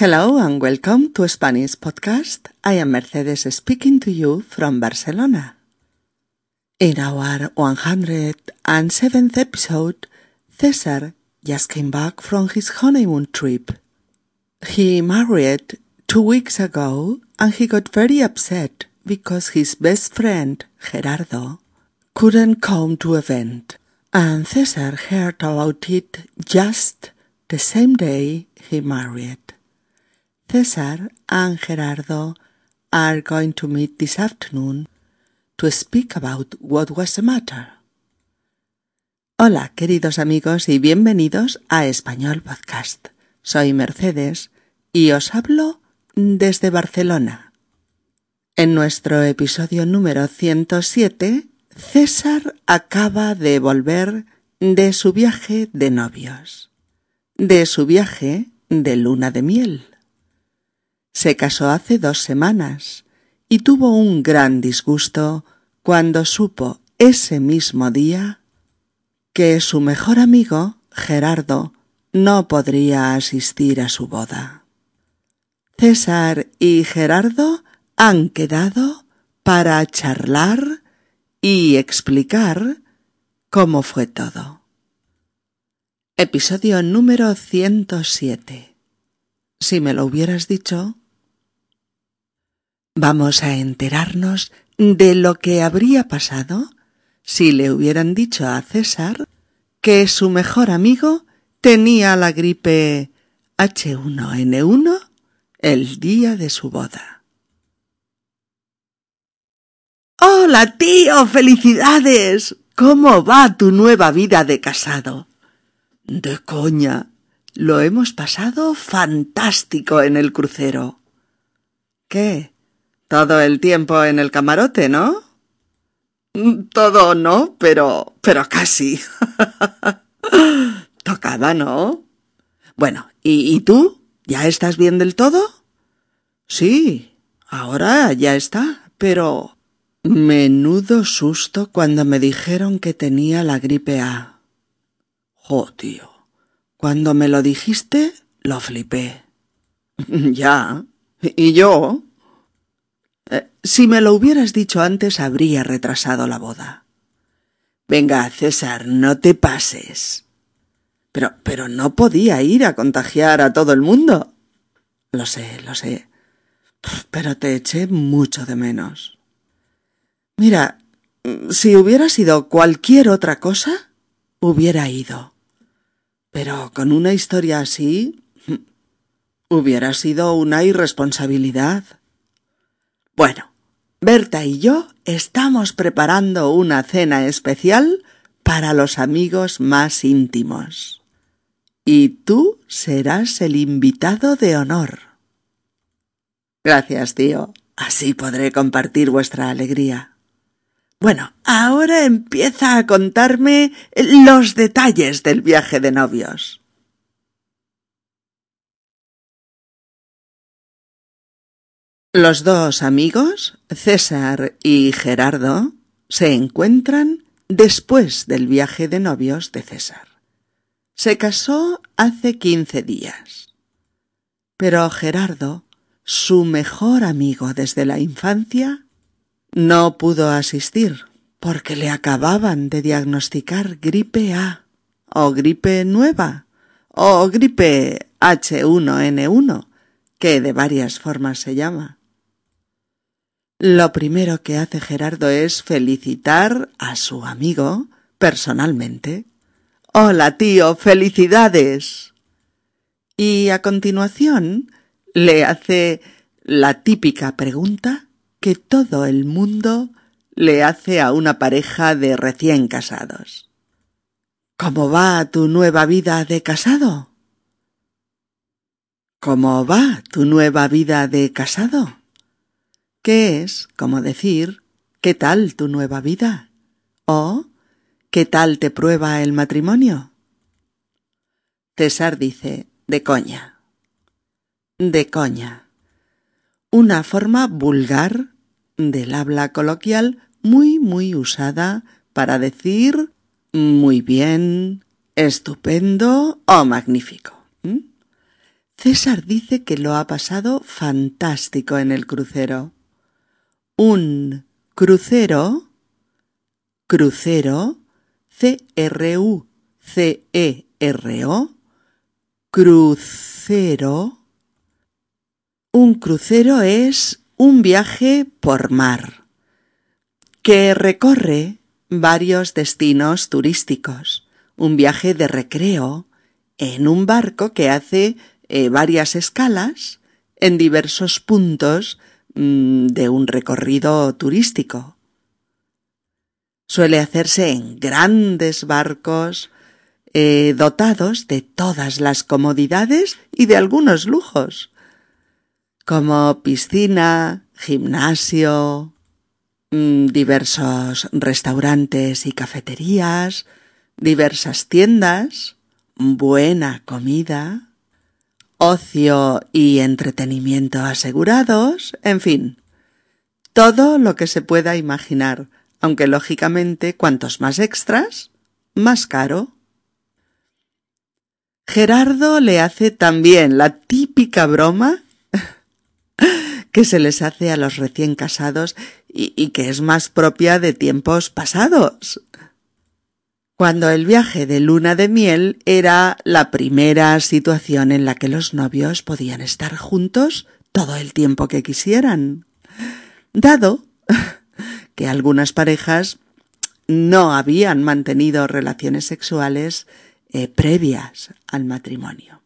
Hello and welcome to Spanish Podcast. I am Mercedes speaking to you from Barcelona. In our 107th episode, Cesar just came back from his honeymoon trip. He married two weeks ago and he got very upset because his best friend, Gerardo, couldn't come to event. And Cesar heard about it just the same day he married. Cesar and Gerardo are going to meet this afternoon to speak about what was the matter. Hola, queridos amigos, y bienvenidos a Español Podcast. Soy Mercedes y os hablo desde Barcelona. En nuestro episodio número 107, César acaba de volver de su viaje de novios, de su viaje de luna de miel. Se casó hace dos semanas y tuvo un gran disgusto cuando supo ese mismo día que su mejor amigo, Gerardo, no podría asistir a su boda. César y Gerardo han quedado para charlar y explicar cómo fue todo. Episodio número 107. Si me lo hubieras dicho, Vamos a enterarnos de lo que habría pasado si le hubieran dicho a César que su mejor amigo tenía la gripe H1N1 el día de su boda. Hola, tío. Felicidades. ¿Cómo va tu nueva vida de casado? De coña. Lo hemos pasado fantástico en el crucero. ¿Qué? Todo el tiempo en el camarote, ¿no? Todo no, pero. pero casi. Tocaba, ¿no? Bueno, ¿y, ¿y tú? ¿Ya estás bien del todo? Sí, ahora ya está, pero. Menudo susto cuando me dijeron que tenía la gripe A. Jo, tío. Cuando me lo dijiste, lo flipé. ya. ¿Y yo? Si me lo hubieras dicho antes, habría retrasado la boda. Venga, César, no te pases. Pero, pero no podía ir a contagiar a todo el mundo. Lo sé, lo sé. Pero te eché mucho de menos. Mira, si hubiera sido cualquier otra cosa, hubiera ido. Pero con una historia así, hubiera sido una irresponsabilidad. Bueno, Berta y yo estamos preparando una cena especial para los amigos más íntimos. Y tú serás el invitado de honor. Gracias, tío. Así podré compartir vuestra alegría. Bueno, ahora empieza a contarme los detalles del viaje de novios. Los dos amigos, César y Gerardo, se encuentran después del viaje de novios de César. Se casó hace quince días. Pero Gerardo, su mejor amigo desde la infancia, no pudo asistir porque le acababan de diagnosticar gripe A o gripe nueva o gripe H1N1, que de varias formas se llama. Lo primero que hace Gerardo es felicitar a su amigo personalmente. Hola, tío, felicidades. Y a continuación le hace la típica pregunta que todo el mundo le hace a una pareja de recién casados. ¿Cómo va tu nueva vida de casado? ¿Cómo va tu nueva vida de casado? ¿Qué es como decir ¿qué tal tu nueva vida? o ¿qué tal te prueba el matrimonio? César dice de coña. De coña. Una forma vulgar del habla coloquial muy muy usada para decir muy bien, estupendo o magnífico. César dice que lo ha pasado fantástico en el crucero. Un crucero, crucero, C-R-U-C-E-R-O, crucero. Un crucero es un viaje por mar que recorre varios destinos turísticos, un viaje de recreo en un barco que hace eh, varias escalas en diversos puntos de un recorrido turístico. Suele hacerse en grandes barcos eh, dotados de todas las comodidades y de algunos lujos, como piscina, gimnasio, mm, diversos restaurantes y cafeterías, diversas tiendas, buena comida, ocio y entretenimiento asegurados, en fin, todo lo que se pueda imaginar, aunque lógicamente cuantos más extras, más caro. Gerardo le hace también la típica broma que se les hace a los recién casados y, que es más propia de tiempos pasados cuando el viaje de luna de miel era la primera situación en la que los novios podían estar juntos todo el tiempo que quisieran. Dado que algunas parejas no habían mantenido relaciones sexuales eh, previas al matrimonio.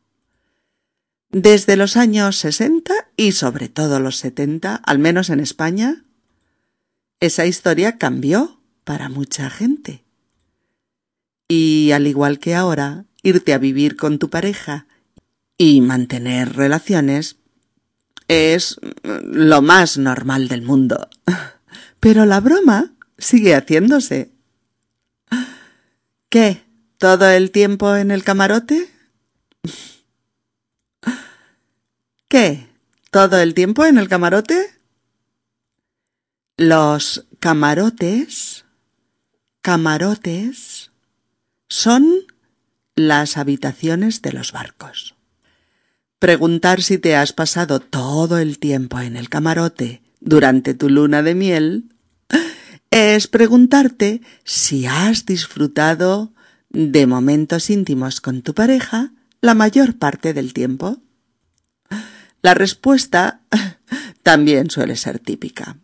Desde los años 60 y sobre todo los 70, al menos en España, esa historia cambió para mucha gente. Y al igual que ahora, irte a vivir con tu pareja y mantener relaciones es lo más normal del mundo. Pero la broma sigue haciéndose. ¿Qué? ¿Todo el tiempo en el camarote? ¿Qué? ¿Todo el tiempo en el camarote? Los camarotes, camarotes, son las habitaciones de los barcos. Preguntar si te has pasado todo el tiempo en el camarote durante tu luna de miel es preguntarte si has disfrutado de momentos íntimos con tu pareja la mayor parte del tiempo. La respuesta también suele ser típica.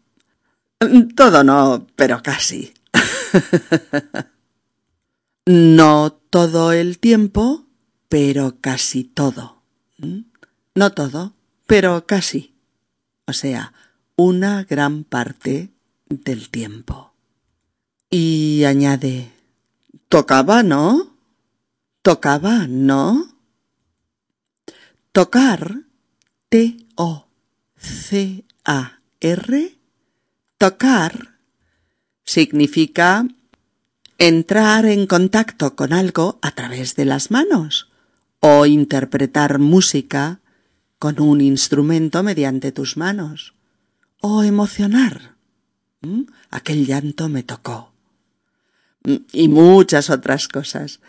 Todo no, pero casi. No todo el tiempo, pero casi todo. ¿Mm? No todo, pero casi. O sea, una gran parte del tiempo. Y añade, tocaba, ¿no? Tocaba, ¿no? Tocar, T-O-C-A-R, tocar, significa entrar en contacto con algo a través de las manos o interpretar música con un instrumento mediante tus manos o emocionar. Aquel llanto me tocó. Y muchas otras cosas.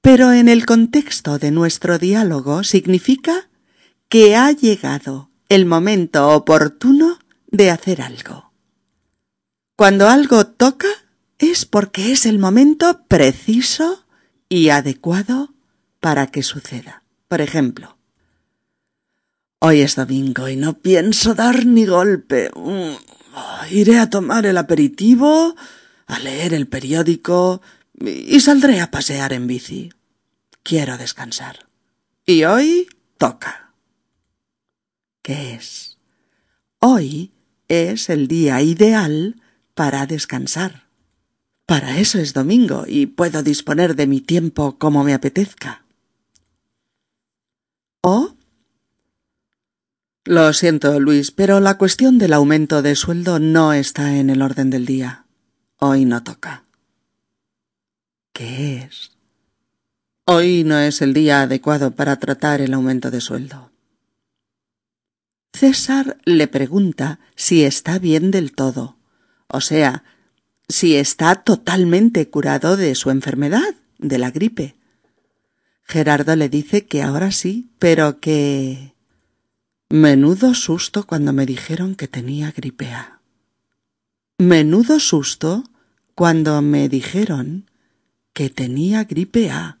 Pero en el contexto de nuestro diálogo significa que ha llegado el momento oportuno de hacer algo. Cuando algo toca, es porque es el momento preciso y adecuado para que suceda. Por ejemplo, hoy es domingo y no pienso dar ni golpe. Mm, iré a tomar el aperitivo, a leer el periódico y saldré a pasear en bici. Quiero descansar. Y hoy toca. ¿Qué es? Hoy es el día ideal para descansar. Para eso es domingo y puedo disponer de mi tiempo como me apetezca. ¿O? Lo siento, Luis, pero la cuestión del aumento de sueldo no está en el orden del día. Hoy no toca. ¿Qué es? Hoy no es el día adecuado para tratar el aumento de sueldo. César le pregunta si está bien del todo, o sea, si está totalmente curado de su enfermedad, de la gripe. Gerardo le dice que ahora sí, pero que... Menudo susto cuando me dijeron que tenía gripe A. Menudo susto cuando me dijeron que tenía gripe A.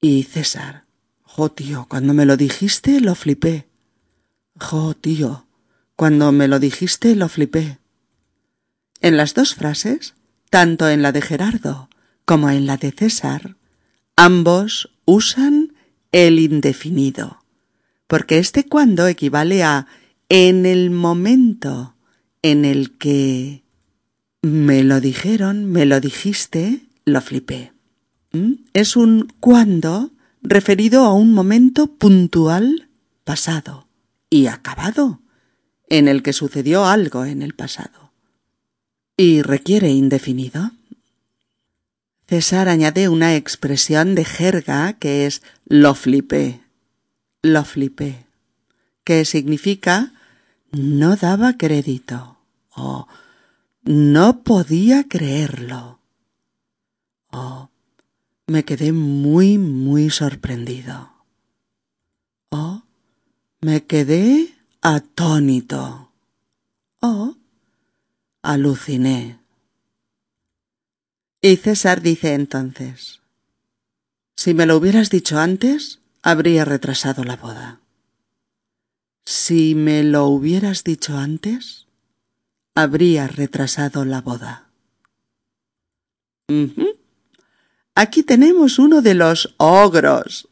Y César, jo tío, cuando me lo dijiste lo flipé. Jo tío, cuando me lo dijiste lo flipé. En las dos frases, tanto en la de Gerardo como en la de César, ambos usan el indefinido, porque este cuando equivale a en el momento en el que me lo dijeron, me lo dijiste, lo flipé. ¿Mm? Es un cuando referido a un momento puntual pasado y acabado, en el que sucedió algo en el pasado. ¿Y requiere indefinido? César añade una expresión de jerga que es lo flipé, lo flipé, que significa no daba crédito o no podía creerlo o me quedé muy, muy sorprendido. Oh, me quedé atónito. Oh, aluciné. Y César dice entonces, si me lo hubieras dicho antes, habría retrasado la boda. Si me lo hubieras dicho antes, habría retrasado la boda. Aquí tenemos uno de los ogros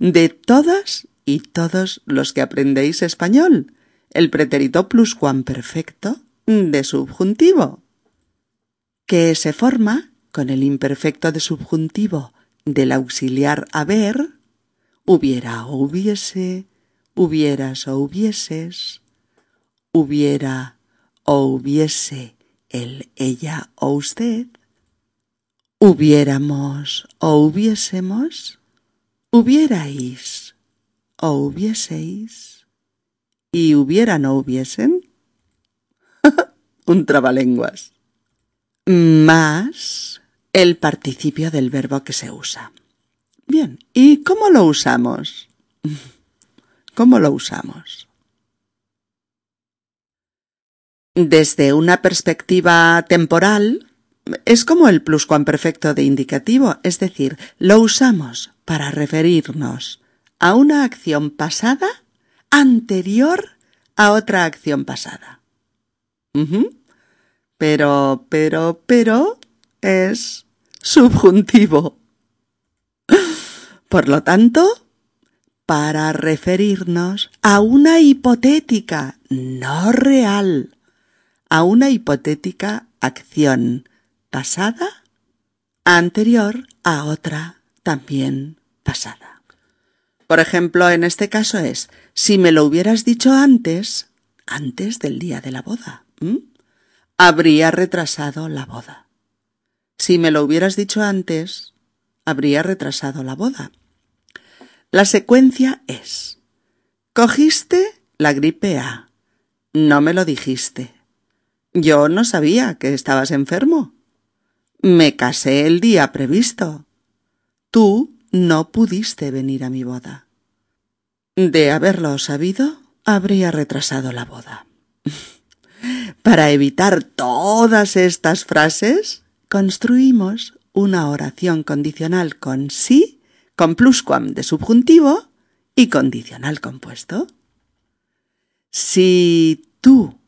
de todas y todos los que aprendéis español, el pretérito pluscuamperfecto de subjuntivo, que se forma con el imperfecto de subjuntivo del auxiliar haber, hubiera o hubiese, hubieras o hubieses, hubiera o hubiese el ella o usted, hubiéramos o hubiésemos, hubierais o hubieseis y hubieran o hubiesen. Un trabalenguas. Más el participio del verbo que se usa. Bien, ¿y cómo lo usamos? ¿Cómo lo usamos? Desde una perspectiva temporal, es como el pluscuamperfecto de indicativo, es decir, lo usamos para referirnos a una acción pasada anterior a otra acción pasada. Pero, pero, pero es subjuntivo. Por lo tanto, para referirnos a una hipotética, no real, a una hipotética acción pasada anterior a otra también pasada. Por ejemplo, en este caso es, si me lo hubieras dicho antes, antes del día de la boda, habría retrasado la boda. Si me lo hubieras dicho antes, habría retrasado la boda. La secuencia es, cogiste la gripe A, no me lo dijiste. Yo no sabía que estabas enfermo. Me casé el día previsto. Tú no pudiste venir a mi boda. De haberlo sabido, habría retrasado la boda. Para evitar todas estas frases, construimos una oración condicional con sí, con pluscuam de subjuntivo y condicional compuesto. Si tú,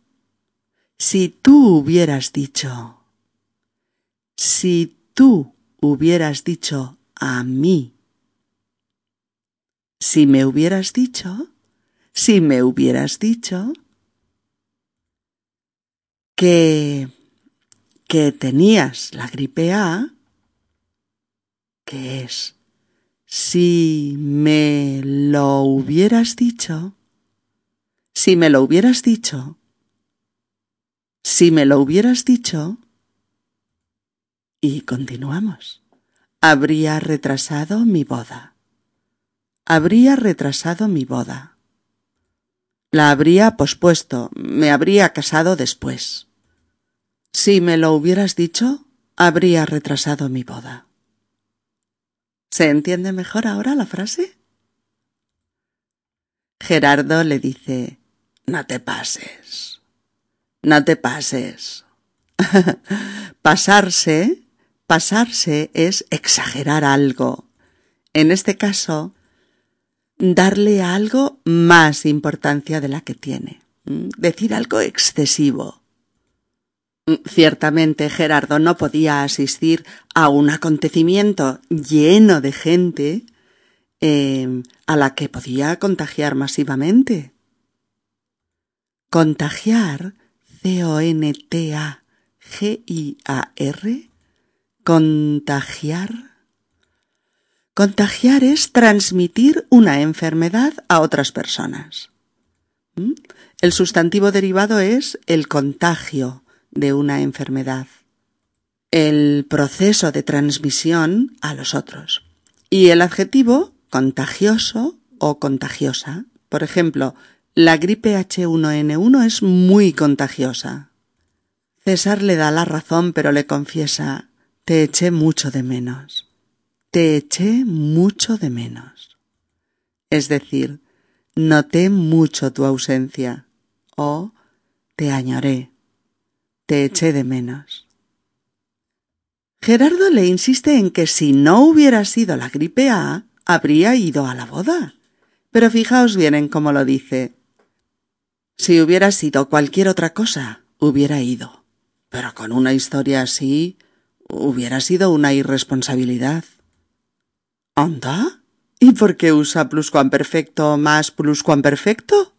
si tú hubieras dicho si tú hubieras dicho a mí, si me hubieras dicho, si me hubieras dicho que que tenías la gripe A, que es si me lo hubieras dicho, si me lo hubieras dicho, si me lo hubieras dicho, y continuamos. Habría retrasado mi boda. Habría retrasado mi boda. La habría pospuesto, me habría casado después. Si me lo hubieras dicho, habría retrasado mi boda. ¿Se entiende mejor ahora la frase? Gerardo le dice, no te pases, no te pases. pasarse, pasarse es exagerar algo. En este caso, darle a algo más importancia de la que tiene. Decir algo excesivo. Ciertamente Gerardo no podía asistir a un acontecimiento lleno de gente eh, a la que podía contagiar masivamente. Contagiar, C-O-N-T-A-G-I-A-R, contagiar. Contagiar es transmitir una enfermedad a otras personas. ¿Mm? El sustantivo derivado es el contagio de una enfermedad, el proceso de transmisión a los otros. Y el adjetivo contagioso o contagiosa. Por ejemplo, la gripe H1N1 es muy contagiosa. César le da la razón, pero le confiesa te eché mucho de menos. Te eché mucho de menos. Es decir, noté mucho tu ausencia o te añoré, te eché de menos. Gerardo le insiste en que si no hubiera sido la gripe A, habría ido a la boda. Pero fijaos bien en cómo lo dice. Si hubiera sido cualquier otra cosa, hubiera ido. Pero con una historia así, hubiera sido una irresponsabilidad. ¿Anda? ¿Y por qué usa pluscuamperfecto más pluscuamperfecto?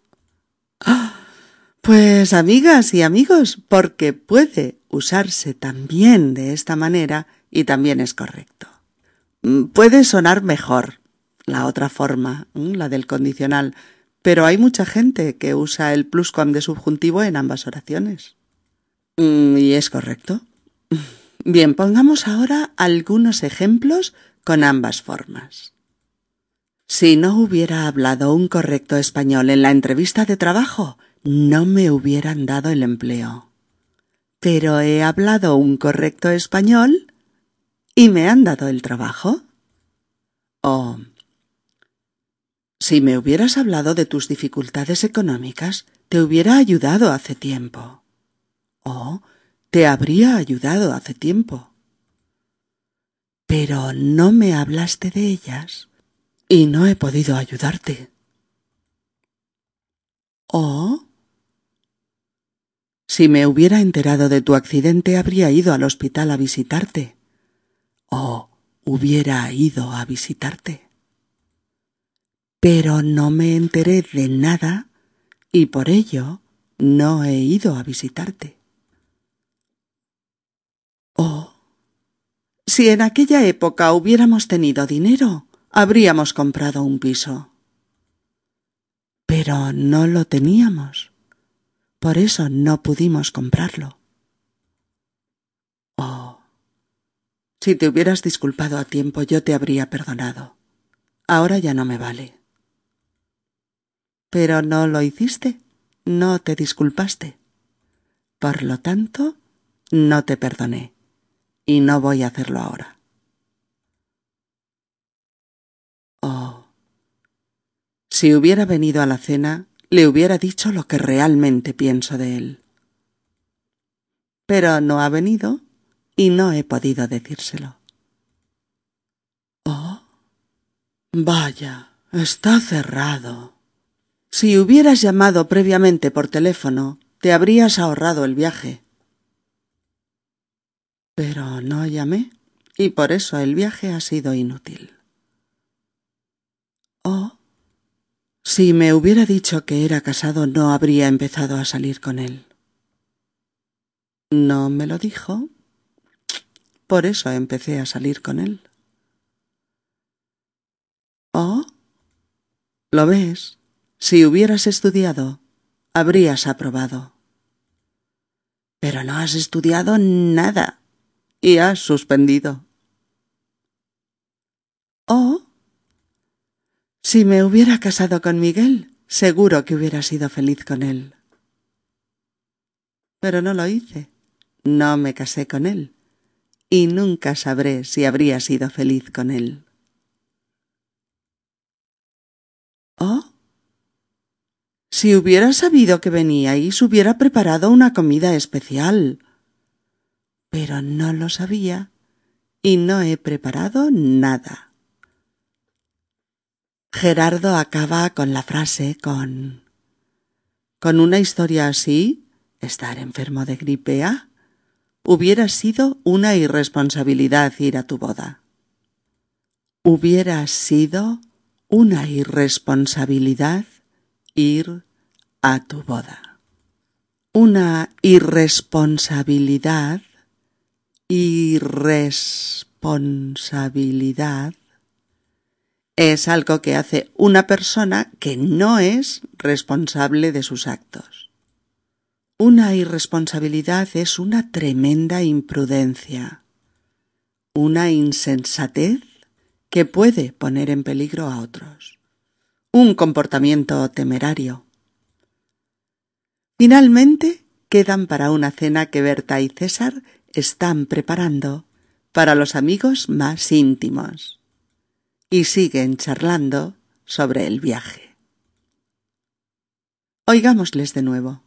Pues amigas y amigos, porque puede usarse también de esta manera y también es correcto. Mm, puede sonar mejor la otra forma, mm, la del condicional, pero hay mucha gente que usa el pluscuam de subjuntivo en ambas oraciones. Mm, ¿Y es correcto? Bien, pongamos ahora algunos ejemplos con ambas formas. Si no hubiera hablado un correcto español en la entrevista de trabajo, no me hubieran dado el empleo. Pero he hablado un correcto español y me han dado el trabajo. Oh. Si me hubieras hablado de tus dificultades económicas, te hubiera ayudado hace tiempo. Oh, te habría ayudado hace tiempo. Pero no me hablaste de ellas y no he podido ayudarte. Oh. Si me hubiera enterado de tu accidente, habría ido al hospital a visitarte. Oh, hubiera ido a visitarte. Pero no me enteré de nada y por ello no he ido a visitarte. Oh, si en aquella época hubiéramos tenido dinero, habríamos comprado un piso. Pero no lo teníamos. Por eso no pudimos comprarlo. Oh, si te hubieras disculpado a tiempo yo te habría perdonado. Ahora ya no me vale. Pero no lo hiciste, no te disculpaste. Por lo tanto, no te perdoné y no voy a hacerlo ahora. Oh. Si hubiera venido a la cena, le hubiera dicho lo que realmente pienso de él. Pero no ha venido y no he podido decírselo. Oh. Vaya, está cerrado. Si hubieras llamado previamente por teléfono, te habrías ahorrado el viaje. Pero no llamé y por eso el viaje ha sido inútil. Oh, si me hubiera dicho que era casado no habría empezado a salir con él. No me lo dijo, por eso empecé a salir con él. Oh, ¿lo ves? Si hubieras estudiado, habrías aprobado. Pero no has estudiado nada y has suspendido. Si me hubiera casado con Miguel, seguro que hubiera sido feliz con él. Pero no lo hice. No me casé con él. Y nunca sabré si habría sido feliz con él. ¿Oh? Si hubiera sabido que veníais, hubiera preparado una comida especial. Pero no lo sabía y no he preparado nada. Gerardo acaba con la frase con con una historia así, estar enfermo de gripe A, hubiera sido una irresponsabilidad ir a tu boda. Hubiera sido una irresponsabilidad ir a tu boda. Una irresponsabilidad, irresponsabilidad, es algo que hace una persona que no es responsable de sus actos. Una irresponsabilidad es una tremenda imprudencia, una insensatez que puede poner en peligro a otros, un comportamiento temerario. Finalmente, quedan para una cena que Berta y César están preparando para los amigos más íntimos y siguen charlando sobre el viaje. Oigámosles de nuevo.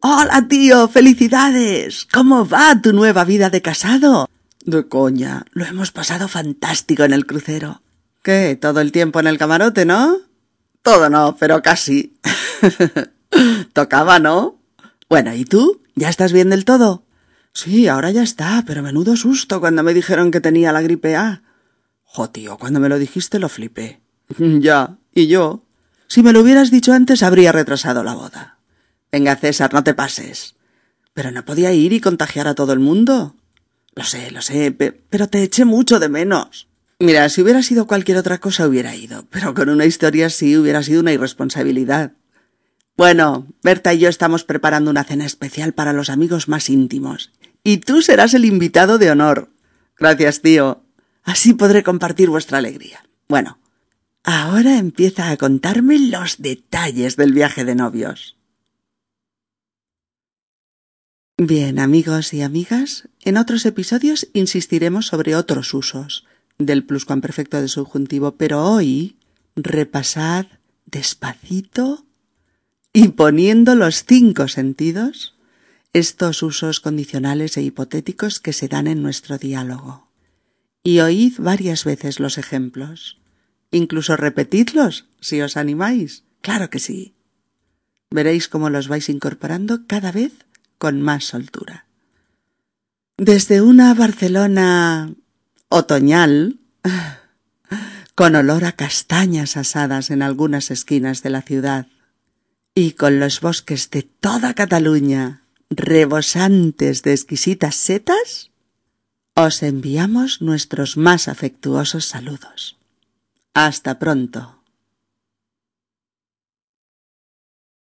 Hola, tío, felicidades. ¿Cómo va tu nueva vida de casado? De coña, lo hemos pasado fantástico en el crucero. ¿Qué? ¿Todo el tiempo en el camarote, no? Todo no, pero casi. Tocaba, ¿no? Bueno, ¿y tú? ¿Ya estás bien del todo? Sí, ahora ya está, pero menudo susto cuando me dijeron que tenía la gripe A. Jo, tío, cuando me lo dijiste lo flipé. ya, y yo. Si me lo hubieras dicho antes habría retrasado la boda. Venga, César, no te pases. Pero no podía ir y contagiar a todo el mundo. Lo sé, lo sé, pero te eché mucho de menos. Mira, si hubiera sido cualquier otra cosa hubiera ido, pero con una historia así hubiera sido una irresponsabilidad. Bueno, Berta y yo estamos preparando una cena especial para los amigos más íntimos. Y tú serás el invitado de honor. Gracias, tío. Así podré compartir vuestra alegría. Bueno, ahora empieza a contarme los detalles del viaje de novios. Bien, amigos y amigas, en otros episodios insistiremos sobre otros usos del pluscuamperfecto de subjuntivo, pero hoy repasad despacito y poniendo los cinco sentidos estos usos condicionales e hipotéticos que se dan en nuestro diálogo y oíd varias veces los ejemplos. Incluso repetidlos, si os animáis. Claro que sí. Veréis cómo los vais incorporando cada vez con más soltura. Desde una Barcelona otoñal, con olor a castañas asadas en algunas esquinas de la ciudad, y con los bosques de toda Cataluña rebosantes de exquisitas setas, os enviamos nuestros más afectuosos saludos. Hasta pronto.